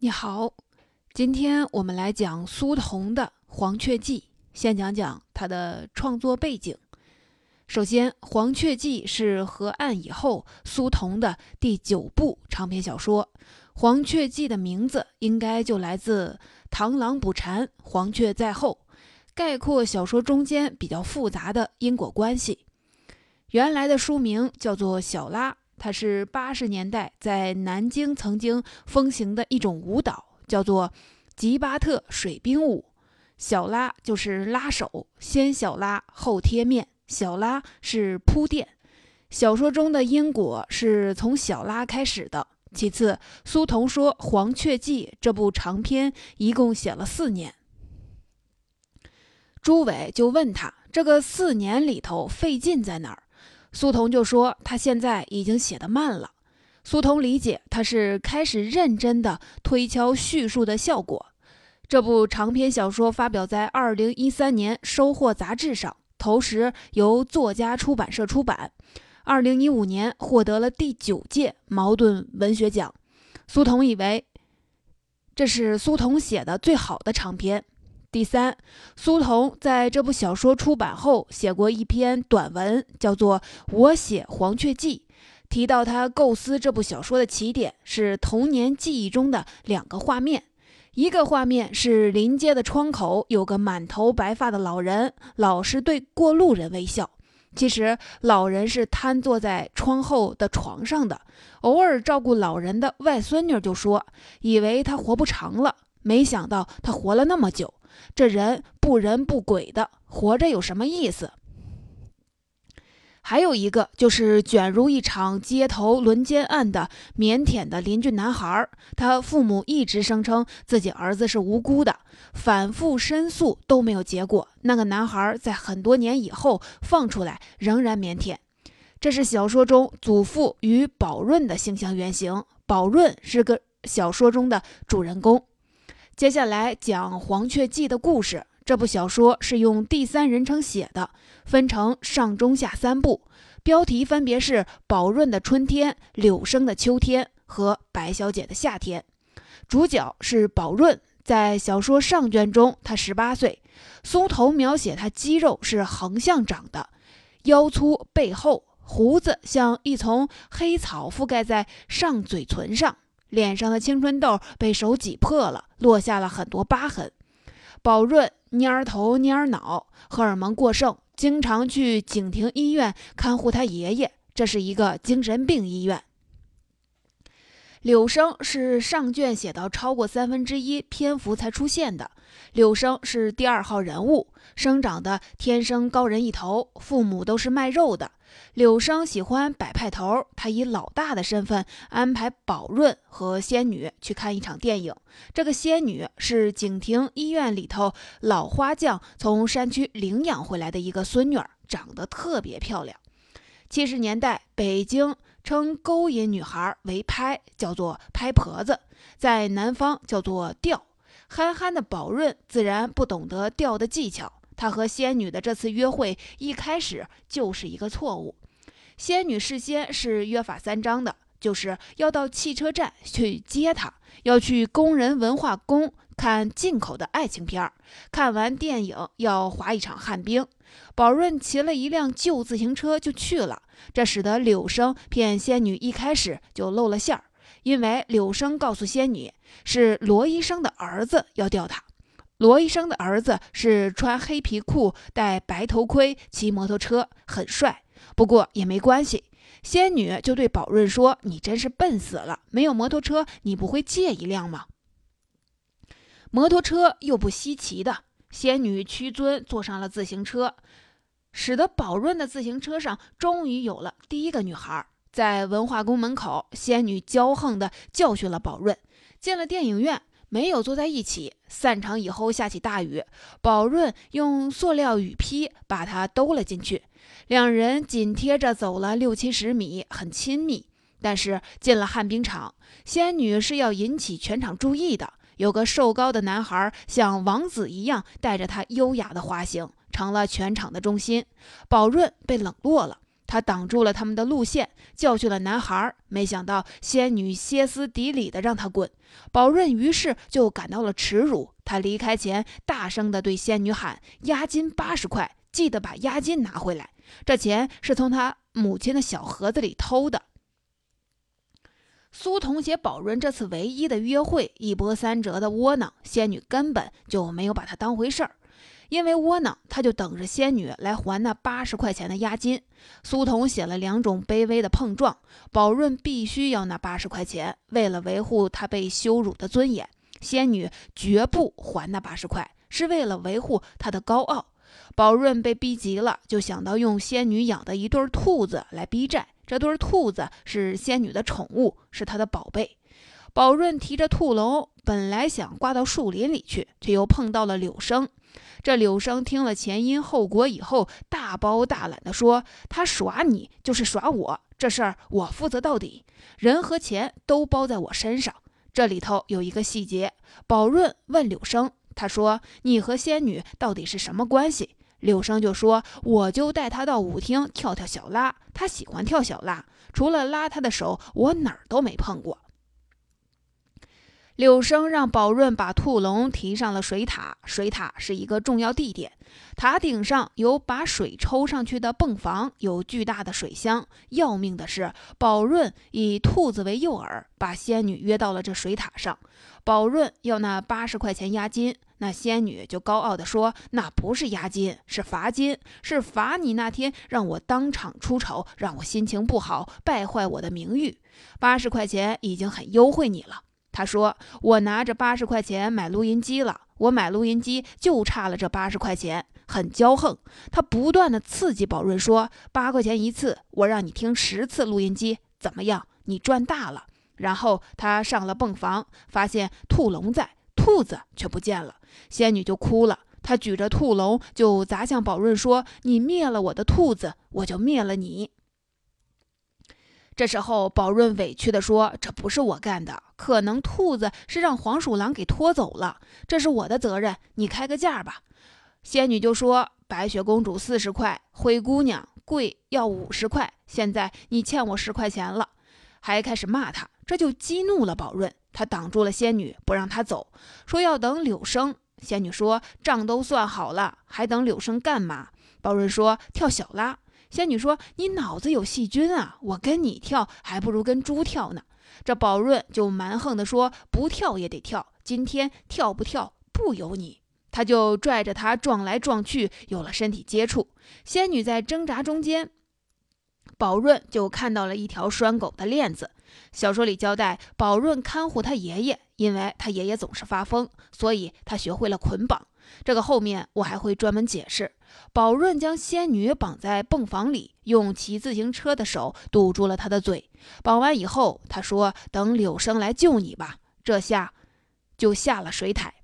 你好，今天我们来讲苏童的《黄雀记》，先讲讲他的创作背景。首先，《黄雀记》是河岸以后苏童的第九部长篇小说，《黄雀记》的名字应该就来自“螳螂捕蝉，黄雀在后”，概括小说中间比较复杂的因果关系。原来的书名叫做《小拉》。它是八十年代在南京曾经风行的一种舞蹈，叫做吉巴特水兵舞。小拉就是拉手，先小拉后贴面，小拉是铺垫。小说中的因果是从小拉开始的。其次，苏童说《黄雀记》这部长篇一共写了四年。朱伟就问他，这个四年里头费劲在哪儿？苏童就说：“他现在已经写得慢了。”苏童理解他是开始认真的推敲叙述的效果。这部长篇小说发表在二零一三年《收获》杂志上，同时由作家出版社出版。二零一五年获得了第九届茅盾文学奖。苏童以为这是苏童写的最好的长篇。第三，苏童在这部小说出版后写过一篇短文，叫做《我写黄雀记》，提到他构思这部小说的起点是童年记忆中的两个画面，一个画面是临街的窗口有个满头白发的老人，老是对过路人微笑。其实老人是瘫坐在窗后的床上的，偶尔照顾老人的外孙女就说，以为他活不长了，没想到他活了那么久。这人不人不鬼的，活着有什么意思？还有一个就是卷入一场街头轮奸案的腼腆的邻居男孩，他父母一直声称自己儿子是无辜的，反复申诉都没有结果。那个男孩在很多年以后放出来，仍然腼腆。这是小说中祖父与宝润的形象原型，宝润是个小说中的主人公。接下来讲《黄雀记》的故事。这部小说是用第三人称写的，分成上中下三部，标题分别是《宝润的春天》《柳生的秋天》和《白小姐的夏天》。主角是宝润，在小说上卷中，他十八岁。苏童描写他肌肉是横向长的，腰粗背厚，胡子像一丛黑草覆盖在上嘴唇上。脸上的青春痘被手挤破了，落下了很多疤痕。宝润蔫儿头蔫儿脑，荷尔蒙过剩，经常去景亭医院看护他爷爷，这是一个精神病医院。柳生是上卷写到超过三分之一篇幅才出现的。柳生是第二号人物，生长的天生高人一头，父母都是卖肉的。柳生喜欢摆派头，他以老大的身份安排宝润和仙女去看一场电影。这个仙女是景亭医院里头老花匠从山区领养回来的一个孙女儿，长得特别漂亮。七十年代，北京称勾引女孩为拍，叫做拍婆子，在南方叫做钓。憨憨的宝润自然不懂得钓的技巧。他和仙女的这次约会一开始就是一个错误。仙女事先是约法三章的，就是要到汽车站去接他，要去工人文化宫看进口的爱情片儿，看完电影要滑一场旱冰。宝润骑了一辆旧自行车就去了，这使得柳生骗仙女一开始就露了馅儿，因为柳生告诉仙女是罗医生的儿子要钓她。罗医生的儿子是穿黑皮裤、戴白头盔、骑摩托车，很帅。不过也没关系，仙女就对宝润说：“你真是笨死了，没有摩托车，你不会借一辆吗？”摩托车又不稀奇的，仙女屈尊坐上了自行车，使得宝润的自行车上终于有了第一个女孩。在文化宫门口，仙女骄横地教训了宝润。进了电影院。没有坐在一起。散场以后下起大雨，宝润用塑料雨披把她兜了进去。两人紧贴着走了六七十米，很亲密。但是进了旱冰场，仙女是要引起全场注意的。有个瘦高的男孩像王子一样带着他优雅的滑行，成了全场的中心。宝润被冷落了。他挡住了他们的路线，教训了男孩。没想到仙女歇斯底里的让他滚，宝润于是就感到了耻辱。他离开前大声的对仙女喊：“押金八十块，记得把押金拿回来。这钱是从他母亲的小盒子里偷的。”苏童写宝润这次唯一的约会一波三折的窝囊，仙女根本就没有把他当回事儿。因为窝囊，他就等着仙女来还那八十块钱的押金。苏童写了两种卑微的碰撞，宝润必须要那八十块钱。为了维护他被羞辱的尊严，仙女绝不还那八十块，是为了维护他的高傲。宝润被逼急了，就想到用仙女养的一对兔子来逼债。这对兔子是仙女的宠物，是她的宝贝。宝润提着兔笼，本来想挂到树林里去，却又碰到了柳生。这柳生听了前因后果以后，大包大揽地说：“他耍你就是耍我，这事儿我负责到底，人和钱都包在我身上。”这里头有一个细节，宝润问柳生：“他说你和仙女到底是什么关系？”柳生就说：“我就带他到舞厅跳跳小拉，他喜欢跳小拉，除了拉他的手，我哪儿都没碰过。”柳生让宝润把兔笼提上了水塔，水塔是一个重要地点。塔顶上有把水抽上去的泵房，有巨大的水箱。要命的是，宝润以兔子为诱饵，把仙女约到了这水塔上。宝润要那八十块钱押金，那仙女就高傲地说：“那不是押金，是罚金，是罚你那天让我当场出丑，让我心情不好，败坏我的名誉。八十块钱已经很优惠你了。”他说：“我拿着八十块钱买录音机了，我买录音机就差了这八十块钱，很骄横。”他不断的刺激宝润说：“八块钱一次，我让你听十次录音机，怎么样？你赚大了。”然后他上了泵房，发现兔笼在，兔子却不见了。仙女就哭了，她举着兔笼就砸向宝润说：“你灭了我的兔子，我就灭了你。”这时候，宝润委屈地说：“这不是我干的，可能兔子是让黄鼠狼给拖走了，这是我的责任，你开个价吧。”仙女就说：“白雪公主四十块，灰姑娘贵要五十块，现在你欠我十块钱了。”还开始骂他，这就激怒了宝润，他挡住了仙女，不让她走，说要等柳生。仙女说：“账都算好了，还等柳生干嘛？”宝润说：“跳小拉。”仙女说：“你脑子有细菌啊！我跟你跳，还不如跟猪跳呢。”这宝润就蛮横地说：“不跳也得跳，今天跳不跳不由你。”他就拽着她撞来撞去，有了身体接触。仙女在挣扎中间，宝润就看到了一条拴狗的链子。小说里交代，宝润看护他爷爷，因为他爷爷总是发疯，所以他学会了捆绑。这个后面我还会专门解释。宝润将仙女绑在泵房里，用骑自行车的手堵住了她的嘴。绑完以后，他说：“等柳生来救你吧。”这下就下了水台。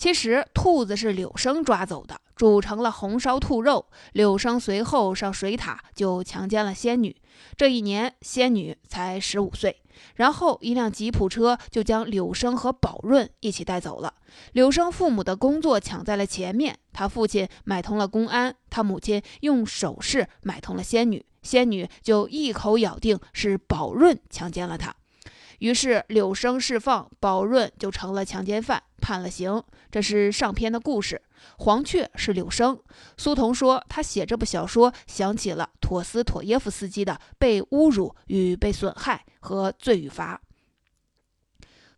其实兔子是柳生抓走的，煮成了红烧兔肉。柳生随后上水塔就强奸了仙女。这一年，仙女才十五岁。然后一辆吉普车就将柳生和宝润一起带走了。柳生父母的工作抢在了前面，他父亲买通了公安，他母亲用首饰买通了仙女，仙女就一口咬定是宝润强奸了她。于是柳生释放，宝润就成了强奸犯，判了刑。这是上篇的故事。黄雀是柳生。苏童说，他写这部小说想起了陀思妥耶夫斯基的《被侮辱与被损害》和《罪与罚》。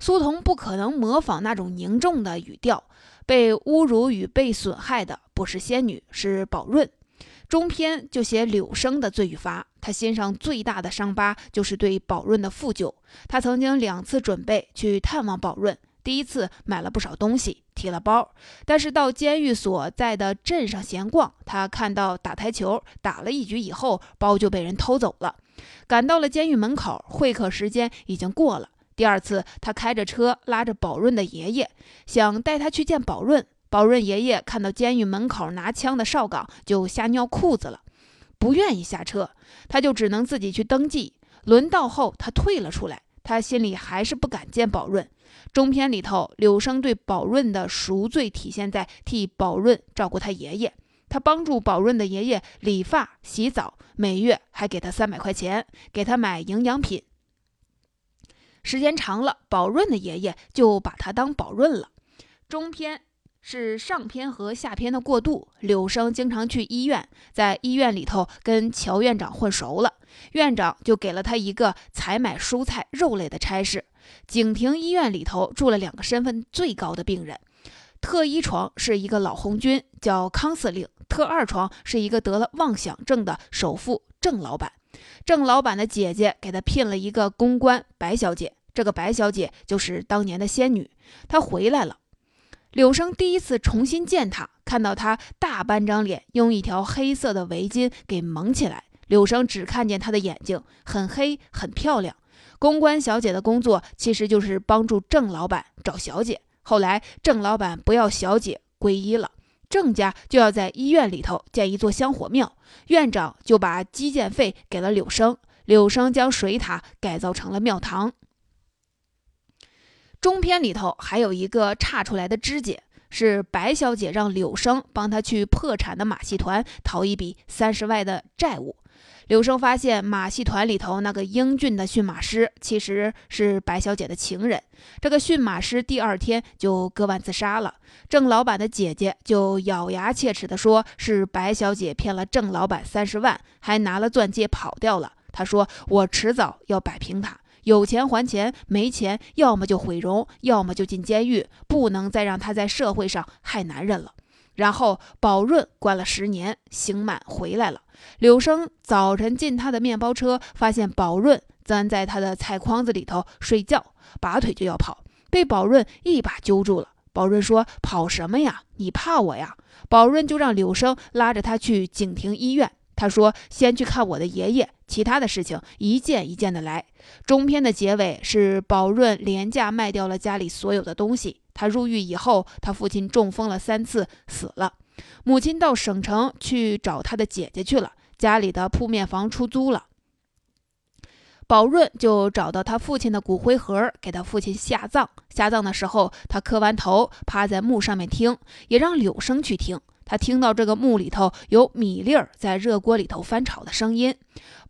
苏童不可能模仿那种凝重的语调。被侮辱与被损害的不是仙女，是宝润。中篇就写柳生的罪与罚。他心上最大的伤疤就是对宝润的负疚。他曾经两次准备去探望宝润，第一次买了不少东西，提了包，但是到监狱所在的镇上闲逛，他看到打台球，打了一局以后，包就被人偷走了。赶到了监狱门口，会客时间已经过了。第二次，他开着车拉着宝润的爷爷，想带他去见宝润。宝润爷爷看到监狱门口拿枪的哨岗，就吓尿裤子了。不愿意下车，他就只能自己去登记。轮到后，他退了出来。他心里还是不敢见宝润。中篇里头，柳生对宝润的赎罪体现在替宝润照顾他爷爷。他帮助宝润的爷爷理发、洗澡，每月还给他三百块钱，给他买营养品。时间长了，宝润的爷爷就把他当宝润了。中篇是上篇和下篇的过渡。柳生经常去医院，在医院里头跟乔院长混熟了，院长就给了他一个采买蔬菜、肉类的差事。景亭医院里头住了两个身份最高的病人，特一床是一个老红军，叫康司令；特二床是一个得了妄想症的首富郑老板。郑老板的姐姐给他聘了一个公关白小姐，这个白小姐就是当年的仙女。她回来了，柳生第一次重新见她，看到她大半张脸用一条黑色的围巾给蒙起来，柳生只看见她的眼睛，很黑，很漂亮。公关小姐的工作其实就是帮助郑老板找小姐。后来郑老板不要小姐皈依了，郑家就要在医院里头建一座香火庙，院长就把基建费给了柳生，柳生将水塔改造成了庙堂。中篇里头还有一个岔出来的枝节，是白小姐让柳生帮她去破产的马戏团讨一笔三十万的债务。柳生发现马戏团里头那个英俊的驯马师其实是白小姐的情人，这个驯马师第二天就割腕自杀了。郑老板的姐姐就咬牙切齿地说是白小姐骗了郑老板三十万，还拿了钻戒跑掉了。她说：“我迟早要摆平他，有钱还钱，没钱要么就毁容，要么就进监狱，不能再让他在社会上害男人了。”然后宝润关了十年，刑满回来了。柳生早晨进他的面包车，发现宝润钻在他的菜筐子里头睡觉，拔腿就要跑，被宝润一把揪住了。宝润说：“跑什么呀？你怕我呀？”宝润就让柳生拉着他去景亭医院。他说：“先去看我的爷爷，其他的事情一件一件的来。”中篇的结尾是宝润廉价卖掉了家里所有的东西。他入狱以后，他父亲中风了三次，死了。母亲到省城去找他的姐姐去了，家里的铺面房出租了。宝润就找到他父亲的骨灰盒，给他父亲下葬。下葬的时候，他磕完头，趴在墓上面听，也让柳生去听。他听到这个墓里头有米粒儿在热锅里头翻炒的声音。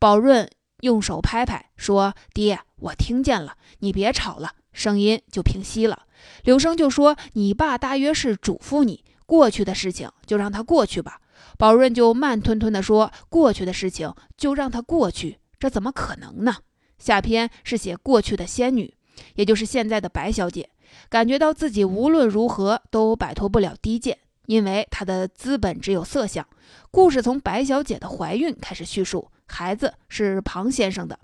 宝润用手拍拍，说：“爹，我听见了，你别吵了。”声音就平息了。柳生就说：“你爸大约是嘱咐你，过去的事情就让它过去吧。”宝润就慢吞吞地说：“过去的事情就让它过去，这怎么可能呢？”下篇是写过去的仙女，也就是现在的白小姐，感觉到自己无论如何都摆脱不了低贱，因为她的资本只有色相。故事从白小姐的怀孕开始叙述，孩子是庞先生的。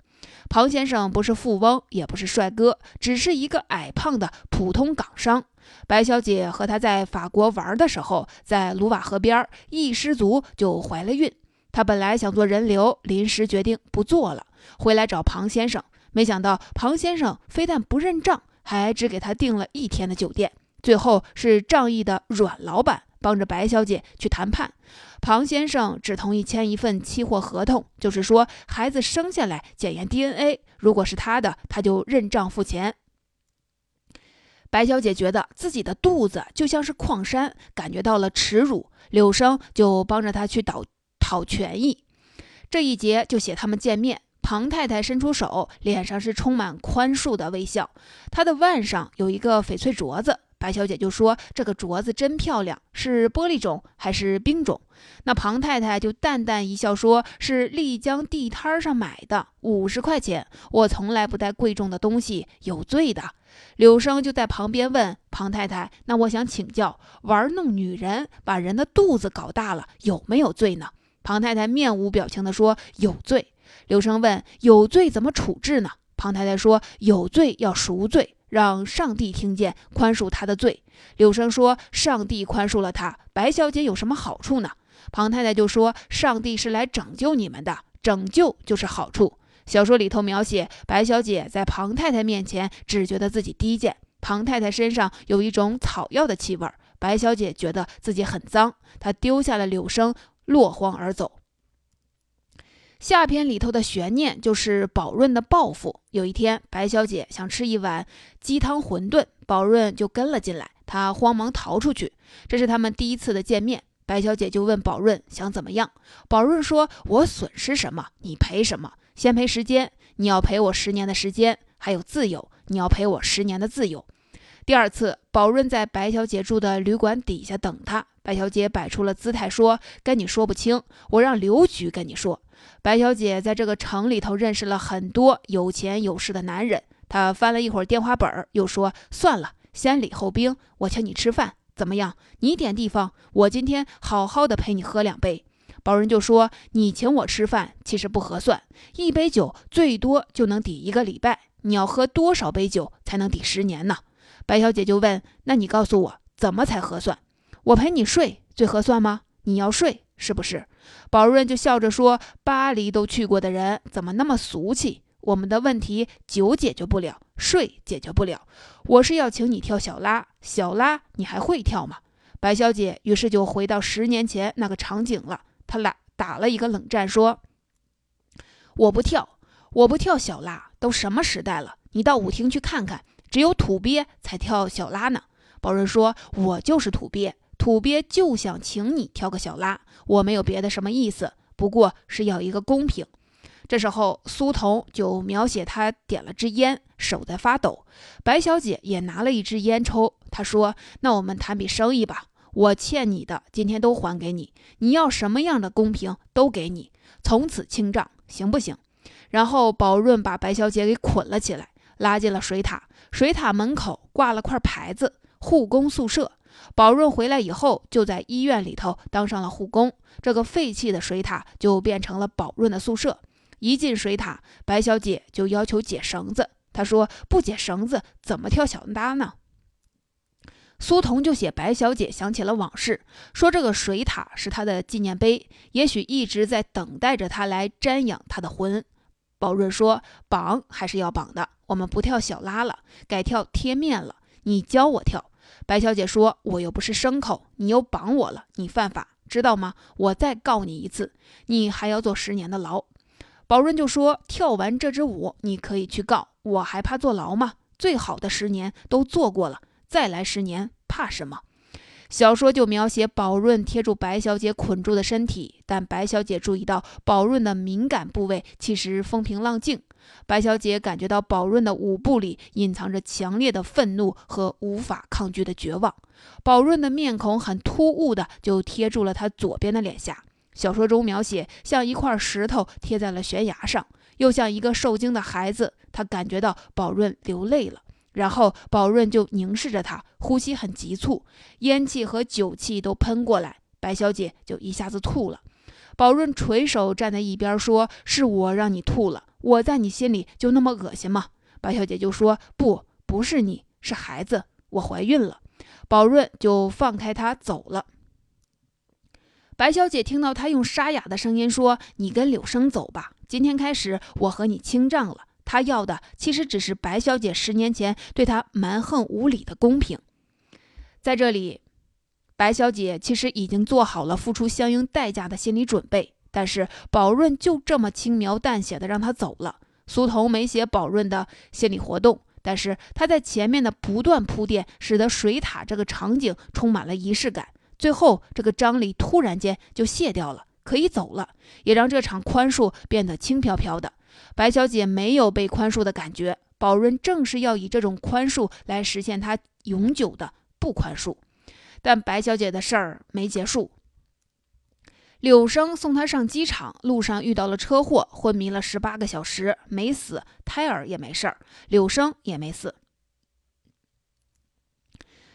庞先生不是富翁，也不是帅哥，只是一个矮胖的普通港商。白小姐和他在法国玩的时候，在卢瓦河边一失足就怀了孕。她本来想做人流，临时决定不做了，回来找庞先生。没想到庞先生非但不认账，还只给他订了一天的酒店。最后是仗义的阮老板帮着白小姐去谈判。庞先生只同意签一份期货合同，就是说孩子生下来检验 DNA，如果是他的，他就认账付钱。白小姐觉得自己的肚子就像是矿山，感觉到了耻辱。柳生就帮着她去讨讨权益。这一节就写他们见面，庞太太伸出手，脸上是充满宽恕的微笑。她的腕上有一个翡翠镯子。白小姐就说：“这个镯子真漂亮，是玻璃种还是冰种？”那庞太太就淡淡一笑，说是丽江地摊上买的，五十块钱。我从来不带贵重的东西，有罪的。柳生就在旁边问庞太太：“那我想请教，玩弄女人，把人的肚子搞大了，有没有罪呢？”庞太太面无表情地说：“有罪。”柳生问：“有罪怎么处置呢？”庞太太说：“有罪要赎罪。”让上帝听见，宽恕他的罪。柳生说：“上帝宽恕了他，白小姐有什么好处呢？”庞太太就说：“上帝是来拯救你们的，拯救就是好处。”小说里头描写白小姐在庞太太面前只觉得自己低贱，庞太太身上有一种草药的气味，白小姐觉得自己很脏，她丢下了柳生，落荒而走。下篇里头的悬念就是宝润的报复。有一天，白小姐想吃一碗鸡汤馄饨，宝润就跟了进来，他慌忙逃出去。这是他们第一次的见面。白小姐就问宝润想怎么样。宝润说：“我损失什么，你赔什么？先赔时间，你要赔我十年的时间，还有自由，你要赔我十年的自由。”第二次，宝润在白小姐住的旅馆底下等她。白小姐摆出了姿态说：“跟你说不清，我让刘局跟你说。”白小姐在这个城里头认识了很多有钱有势的男人。她翻了一会儿电话本儿，又说：“算了，先礼后兵，我请你吃饭，怎么样？你点地方，我今天好好的陪你喝两杯。”宝人就说：“你请我吃饭其实不合算，一杯酒最多就能抵一个礼拜，你要喝多少杯酒才能抵十年呢？”白小姐就问：“那你告诉我怎么才合算？我陪你睡最合算吗？你要睡是不是？”宝润就笑着说：“巴黎都去过的人怎么那么俗气？我们的问题酒解决不了，睡解决不了。我是要请你跳小拉，小拉你还会跳吗？”白小姐于是就回到十年前那个场景了。她俩打了一个冷战，说：“我不跳，我不跳小拉，都什么时代了？你到舞厅去看看。”只有土鳖才跳小拉呢。宝润说：“我就是土鳖，土鳖就想请你挑个小拉，我没有别的什么意思，不过是要一个公平。”这时候，苏童就描写他点了支烟，手在发抖。白小姐也拿了一支烟抽。她说：“那我们谈笔生意吧，我欠你的今天都还给你，你要什么样的公平都给你，从此清账，行不行？”然后宝润把白小姐给捆了起来，拉进了水塔。水塔门口挂了块牌子“护工宿舍”。宝润回来以后，就在医院里头当上了护工。这个废弃的水塔就变成了宝润的宿舍。一进水塔，白小姐就要求解绳子。她说：“不解绳子，怎么跳小拉呢？”苏童就写白小姐想起了往事，说这个水塔是她的纪念碑，也许一直在等待着她来瞻仰她的魂。宝润说：“绑还是要绑的。”我们不跳小拉了，改跳贴面了。你教我跳。白小姐说：“我又不是牲口，你又绑我了，你犯法，知道吗？我再告你一次，你还要坐十年的牢。”宝润就说：“跳完这支舞，你可以去告，我还怕坐牢吗？最好的十年都做过了，再来十年，怕什么？”小说就描写宝润贴住白小姐捆住的身体，但白小姐注意到宝润的敏感部位其实风平浪静。白小姐感觉到宝润的舞步里隐藏着强烈的愤怒和无法抗拒的绝望。宝润的面孔很突兀的就贴住了她左边的脸颊。小说中描写像一块石头贴在了悬崖上，又像一个受惊的孩子。他感觉到宝润流泪了。然后宝润就凝视着他，呼吸很急促，烟气和酒气都喷过来，白小姐就一下子吐了。宝润垂手站在一边说：“是我让你吐了，我在你心里就那么恶心吗？”白小姐就说：“不，不是你，是孩子，我怀孕了。”宝润就放开他走了。白小姐听到他用沙哑的声音说：“你跟柳生走吧，今天开始我和你清账了。”他要的其实只是白小姐十年前对他蛮横无理的公平。在这里，白小姐其实已经做好了付出相应代价的心理准备，但是宝润就这么轻描淡写的让他走了。苏童没写宝润的心理活动，但是他在前面的不断铺垫，使得水塔这个场景充满了仪式感。最后，这个张力突然间就卸掉了，可以走了，也让这场宽恕变得轻飘飘的。白小姐没有被宽恕的感觉，宝润正是要以这种宽恕来实现他永久的不宽恕。但白小姐的事儿没结束。柳生送她上机场，路上遇到了车祸，昏迷了十八个小时，没死，胎儿也没事儿，柳生也没死。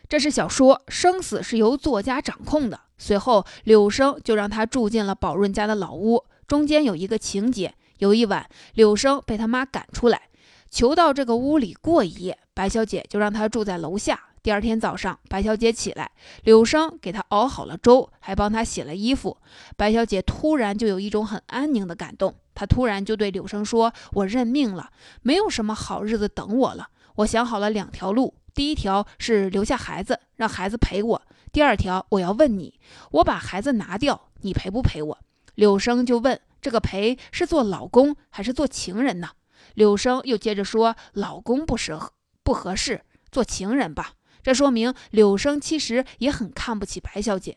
这是小说，生死是由作家掌控的。随后，柳生就让他住进了宝润家的老屋，中间有一个情节。有一晚，柳生被他妈赶出来，求到这个屋里过一夜。白小姐就让他住在楼下。第二天早上，白小姐起来，柳生给她熬好了粥，还帮她洗了衣服。白小姐突然就有一种很安宁的感动，她突然就对柳生说：“我认命了，没有什么好日子等我了。我想好了两条路，第一条是留下孩子，让孩子陪我；第二条，我要问你，我把孩子拿掉，你陪不陪我？”柳生就问。这个陪是做老公还是做情人呢？柳生又接着说：“老公不适合，不合适，做情人吧。”这说明柳生其实也很看不起白小姐。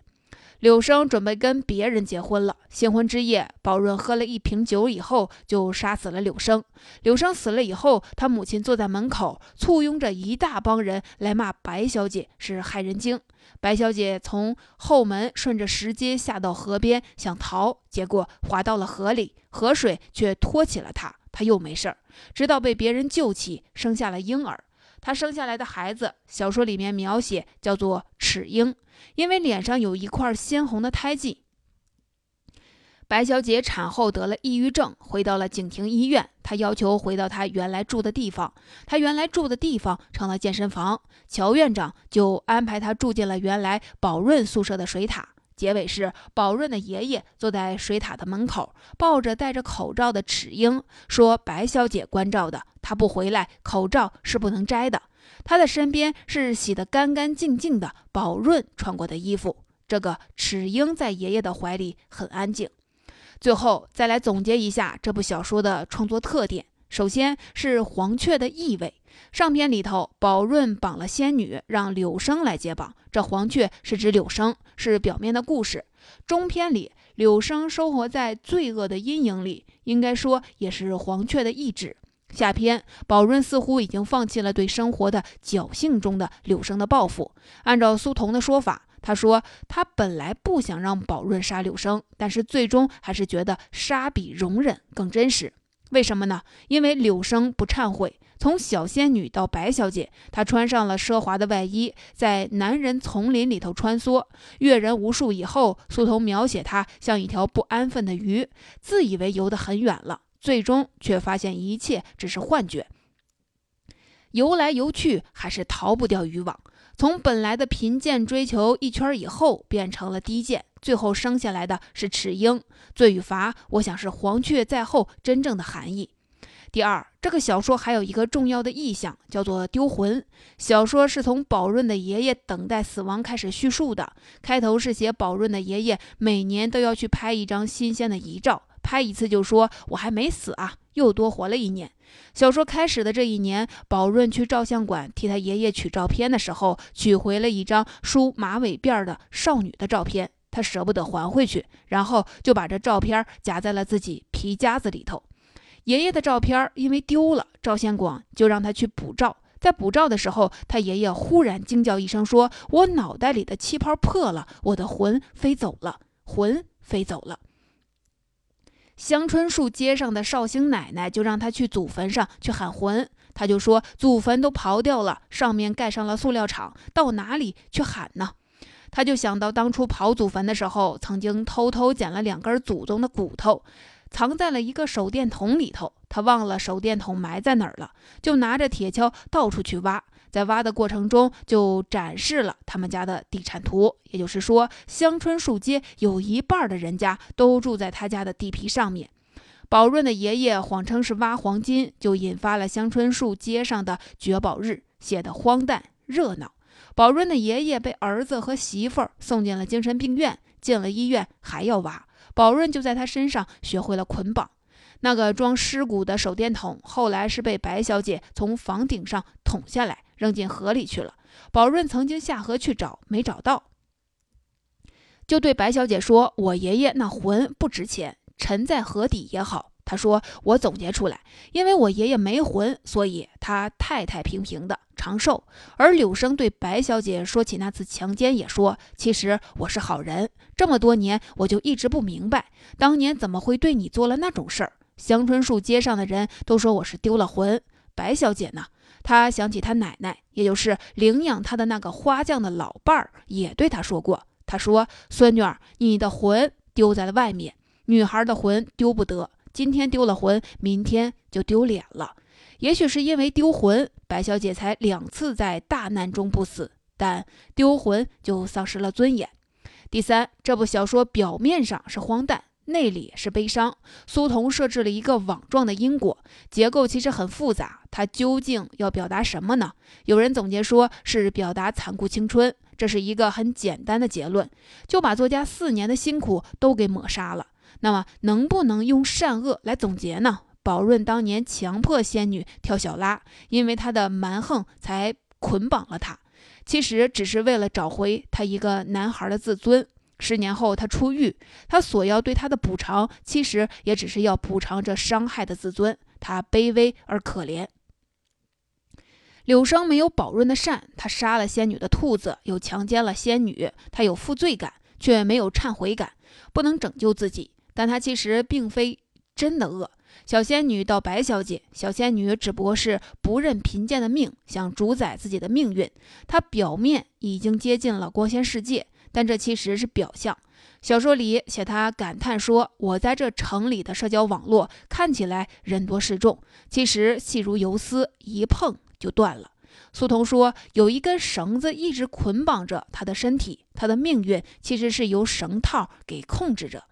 柳生准备跟别人结婚了。新婚之夜，宝润喝了一瓶酒以后，就杀死了柳生。柳生死了以后，他母亲坐在门口，簇拥着一大帮人来骂白小姐是害人精。白小姐从后门顺着石阶下到河边想逃，结果滑到了河里，河水却托起了她，她又没事儿，直到被别人救起，生下了婴儿。她生下来的孩子，小说里面描写叫做齿婴。因为脸上有一块鲜红的胎记，白小姐产后得了抑郁症，回到了景亭医院。她要求回到她原来住的地方，她原来住的地方成了健身房。乔院长就安排她住进了原来宝润宿舍的水塔。结尾是宝润的爷爷坐在水塔的门口，抱着戴着口罩的齿英，说：“白小姐关照的，她不回来，口罩是不能摘的。”他的身边是洗得干干净净的宝润穿过的衣服。这个齿英在爷爷的怀里很安静。最后再来总结一下这部小说的创作特点：首先是黄雀的意味。上篇里头，宝润绑了仙女，让柳生来接绑。这黄雀是指柳生，是表面的故事。中篇里，柳生生活在罪恶的阴影里，应该说也是黄雀的意志。下篇，宝润似乎已经放弃了对生活的侥幸中的柳生的报复。按照苏童的说法，他说他本来不想让宝润杀柳生，但是最终还是觉得杀比容忍更真实。为什么呢？因为柳生不忏悔，从小仙女到白小姐，她穿上了奢华的外衣，在男人丛林里头穿梭，阅人无数以后，苏童描写她像一条不安分的鱼，自以为游得很远了。最终却发现一切只是幻觉，游来游去还是逃不掉渔网。从本来的贫贱追求一圈以后，变成了低贱，最后生下来的是齿鹰。罪与罚，我想是黄雀在后真正的含义。第二，这个小说还有一个重要的意象，叫做丢魂。小说是从宝润的爷爷等待死亡开始叙述的，开头是写宝润的爷爷每年都要去拍一张新鲜的遗照。拍一次就说我还没死啊，又多活了一年。小说开始的这一年，宝润去照相馆替他爷爷取照片的时候，取回了一张梳马尾辫的少女的照片，他舍不得还回去，然后就把这照片夹在了自己皮夹子里头。爷爷的照片因为丢了，照相馆就让他去补照。在补照的时候，他爷爷忽然惊叫一声，说：“我脑袋里的气泡破了，我的魂飞走了，魂飞走了。”香椿树街上的绍兴奶奶就让他去祖坟上去喊魂，他就说祖坟都刨掉了，上面盖上了塑料厂，到哪里去喊呢？他就想到当初刨祖坟的时候，曾经偷偷捡了两根祖宗的骨头，藏在了一个手电筒里头。他忘了手电筒埋在哪儿了，就拿着铁锹到处去挖。在挖的过程中，就展示了他们家的地产图，也就是说，香椿树街有一半的人家都住在他家的地皮上面。宝润的爷爷谎称是挖黄金，就引发了香椿树街上的掘宝日，写的荒诞热闹。宝润的爷爷被儿子和媳妇儿送进了精神病院，进了医院还要挖。宝润就在他身上学会了捆绑。那个装尸骨的手电筒，后来是被白小姐从房顶上捅下来。扔进河里去了。宝润曾经下河去找，没找到，就对白小姐说：“我爷爷那魂不值钱，沉在河底也好。”他说：“我总结出来，因为我爷爷没魂，所以他太太平平的长寿。”而柳生对白小姐说起那次强奸，也说：“其实我是好人，这么多年我就一直不明白，当年怎么会对你做了那种事儿。香椿树街上的人都说我是丢了魂，白小姐呢？”他想起他奶奶，也就是领养他的那个花匠的老伴儿，也对他说过：“他说，孙女儿，你的魂丢在了外面，女孩的魂丢不得。今天丢了魂，明天就丢脸了。也许是因为丢魂，白小姐才两次在大难中不死，但丢魂就丧失了尊严。第三，这部小说表面上是荒诞。”内里是悲伤。苏童设置了一个网状的因果结构，其实很复杂。它究竟要表达什么呢？有人总结说是表达残酷青春，这是一个很简单的结论，就把作家四年的辛苦都给抹杀了。那么，能不能用善恶来总结呢？宝润当年强迫仙女跳小拉，因为他的蛮横才捆绑了她，其实只是为了找回他一个男孩的自尊。十年后他出狱，他所要对他的补偿，其实也只是要补偿这伤害的自尊。他卑微而可怜。柳生没有宝润的善，他杀了仙女的兔子，又强奸了仙女，他有负罪感，却没有忏悔感，不能拯救自己。但他其实并非真的恶。小仙女到白小姐，小仙女只不过是不认贫贱的命，想主宰自己的命运。她表面已经接近了光鲜世界，但这其实是表象。小说里写他感叹说：“我在这城里的社交网络看起来人多势众，其实细如游丝，一碰。”就断了。苏童说，有一根绳子一直捆绑着他的身体，他的命运其实是由绳套给控制着。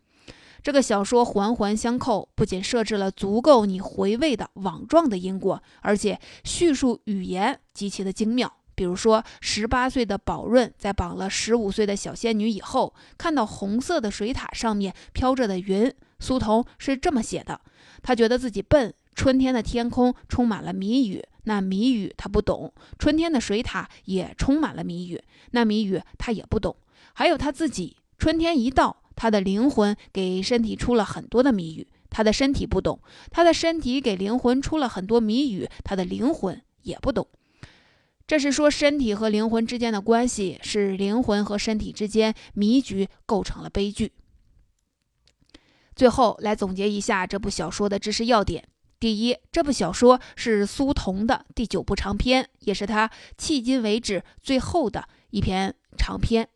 这个小说环环相扣，不仅设置了足够你回味的网状的因果，而且叙述语言极其的精妙。比如说，十八岁的宝润在绑了十五岁的小仙女以后，看到红色的水塔上面飘着的云，苏童是这么写的：他觉得自己笨。春天的天空充满了谜语。那谜语他不懂，春天的水塔也充满了谜语，那谜语他也不懂。还有他自己，春天一到，他的灵魂给身体出了很多的谜语，他的身体不懂；他的身体给灵魂出了很多谜语，他的灵魂也不懂。这是说身体和灵魂之间的关系，是灵魂和身体之间迷局构成了悲剧。最后来总结一下这部小说的知识要点。第一，这部小说是苏童的第九部长篇，也是他迄今为止最后的一篇长篇。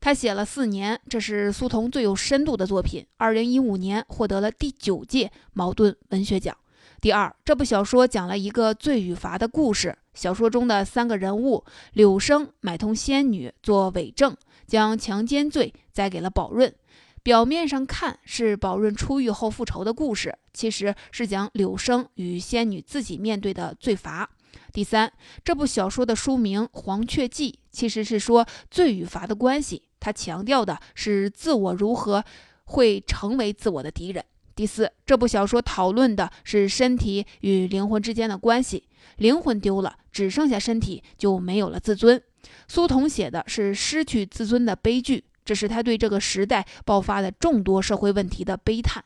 他写了四年，这是苏童最有深度的作品。二零一五年获得了第九届茅盾文学奖。第二，这部小说讲了一个罪与罚的故事。小说中的三个人物，柳生买通仙女做伪证，将强奸罪栽给了宝润。表面上看是宝润出狱后复仇的故事，其实是讲柳生与仙女自己面对的罪罚。第三，这部小说的书名《黄雀记》其实是说罪与罚的关系，它强调的是自我如何会成为自我的敌人。第四，这部小说讨论的是身体与灵魂之间的关系，灵魂丢了，只剩下身体，就没有了自尊。苏童写的是失去自尊的悲剧。这是他对这个时代爆发的众多社会问题的悲叹。